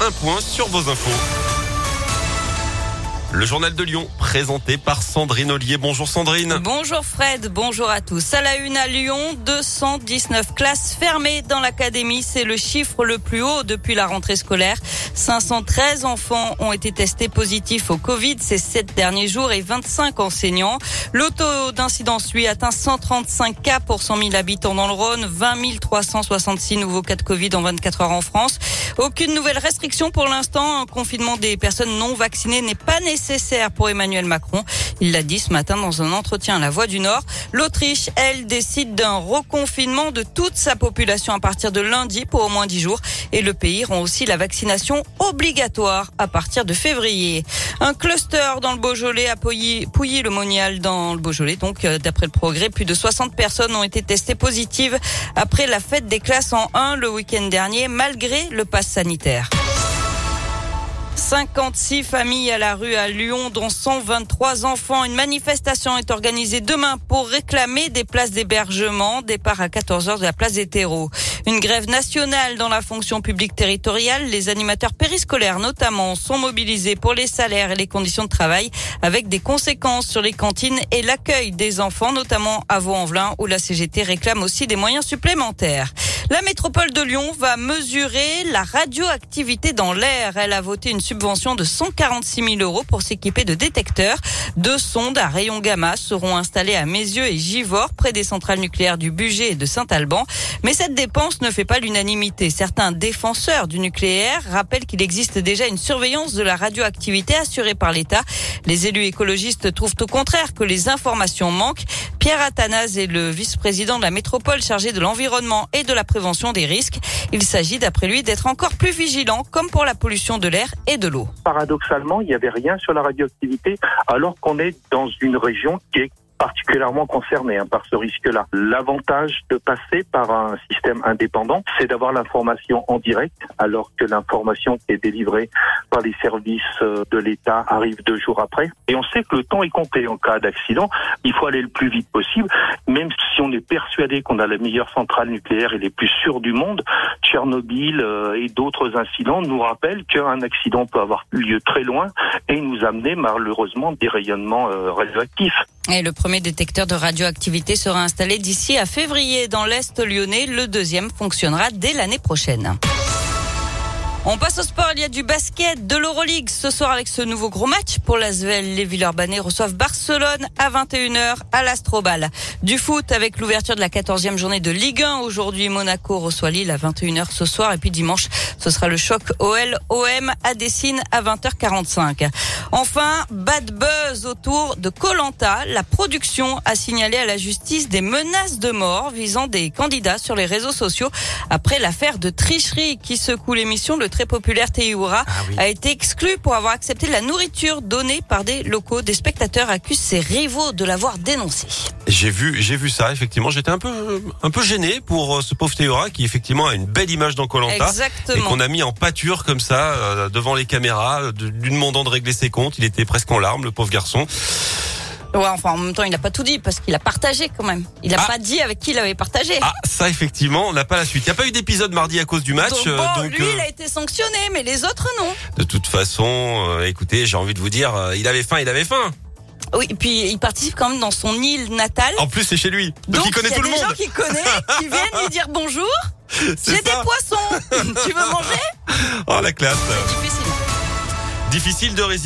un point sur vos infos. Le journal de Lyon, présenté par Sandrine Ollier. Bonjour Sandrine. Bonjour Fred, bonjour à tous. À la une à Lyon, 219 classes fermées dans l'académie. C'est le chiffre le plus haut depuis la rentrée scolaire. 513 enfants ont été testés positifs au Covid ces sept derniers jours et 25 enseignants. Le taux d'incidence, lui, atteint 135 cas pour 100 000 habitants dans le Rhône, 20 366 nouveaux cas de Covid en 24 heures en France. Aucune nouvelle restriction pour l'instant. Un confinement des personnes non vaccinées n'est pas nécessaire pour Emmanuel Macron. Il l'a dit ce matin dans un entretien à la Voix du Nord. L'Autriche, elle, décide d'un reconfinement de toute sa population à partir de lundi pour au moins 10 jours. Et le pays rend aussi la vaccination obligatoire à partir de février. Un cluster dans le Beaujolais a pouillé le monial dans le Beaujolais. Donc, euh, d'après le progrès, plus de 60 personnes ont été testées positives après la fête des classes en 1 le week-end dernier, malgré le pass sanitaire. 56 familles à la rue à Lyon, dont 123 enfants. Une manifestation est organisée demain pour réclamer des places d'hébergement. Départ à 14h de la place des terreaux. Une grève nationale dans la fonction publique territoriale. Les animateurs périscolaires notamment sont mobilisés pour les salaires et les conditions de travail avec des conséquences sur les cantines et l'accueil des enfants, notamment à Vaux-en-Velin où la CGT réclame aussi des moyens supplémentaires. La métropole de Lyon va mesurer la radioactivité dans l'air. Elle a voté une subvention de 146 000 euros pour s'équiper de détecteurs. Deux sondes à rayons gamma seront installées à Mézieux et Givors, près des centrales nucléaires du Bugey et de Saint-Alban. Mais cette dépense ne fait pas l'unanimité. Certains défenseurs du nucléaire rappellent qu'il existe déjà une surveillance de la radioactivité assurée par l'État. Les élus écologistes trouvent au contraire que les informations manquent. Pierre Athanase est le vice-président de la métropole chargé de l'environnement et de la prévention des risques. Il s'agit d'après lui d'être encore plus vigilant comme pour la pollution de l'air et de l'eau. Paradoxalement, il n'y avait rien sur la radioactivité alors qu'on est dans une région qui est particulièrement concernés hein, par ce risque-là. L'avantage de passer par un système indépendant, c'est d'avoir l'information en direct, alors que l'information qui est délivrée par les services euh, de l'État arrive deux jours après. Et on sait que le temps est compté en cas d'accident. Il faut aller le plus vite possible, même si on est persuadé qu'on a la meilleure centrale nucléaire et les plus sûres du monde. Tchernobyl euh, et d'autres incidents nous rappellent qu'un accident peut avoir lieu très loin et nous amener malheureusement des rayonnements euh, radioactifs. Et le premier détecteur de radioactivité sera installé d'ici à février dans l'Est lyonnais. Le deuxième fonctionnera dès l'année prochaine. On passe au sport, il y a du basket, de l'Euroleague ce soir avec ce nouveau gros match pour l'Asvel. Les Villeurbanais reçoivent Barcelone à 21h à l'Astrobal. Du foot avec l'ouverture de la 14e journée de Ligue 1. Aujourd'hui, Monaco reçoit Lille à 21h ce soir et puis dimanche, ce sera le choc OL-OM à Dessine à 20h45. Enfin, bad buzz autour de Colanta. La production a signalé à la justice des menaces de mort visant des candidats sur les réseaux sociaux après l'affaire de tricherie qui secoue l'émission. Le très populaire Théoura ah a été exclu pour avoir accepté la nourriture donnée par des locaux. Des spectateurs accusent ses rivaux de l'avoir dénoncé. J'ai vu, j'ai vu ça. Effectivement, j'étais un peu, un peu gêné pour euh, ce pauvre Théora qui effectivement a une belle image dans Colanta et qu'on a mis en pâture comme ça euh, devant les caméras, lui demandant de régler ses comptes. Il était presque en larmes, le pauvre garçon. Ouais, enfin, en même temps, il n'a pas tout dit parce qu'il a partagé quand même. Il n'a ah. pas dit avec qui il avait partagé. Ah, ça, effectivement, on n'a pas la suite. Il n'y a pas eu d'épisode mardi à cause du match. Donc, bon, euh, lui, euh, il a été sanctionné, mais les autres, non. De toute façon, euh, écoutez, j'ai envie de vous dire, il avait faim, il avait faim. Oui, et puis il participe quand même dans son île natale. En plus, c'est chez lui. Donc, il connaît tout le monde. Il y a des gens qui connaissent, qui viennent lui dire bonjour. J'ai des poissons. tu veux manger? Oh, la classe. Difficile. Difficile de résister.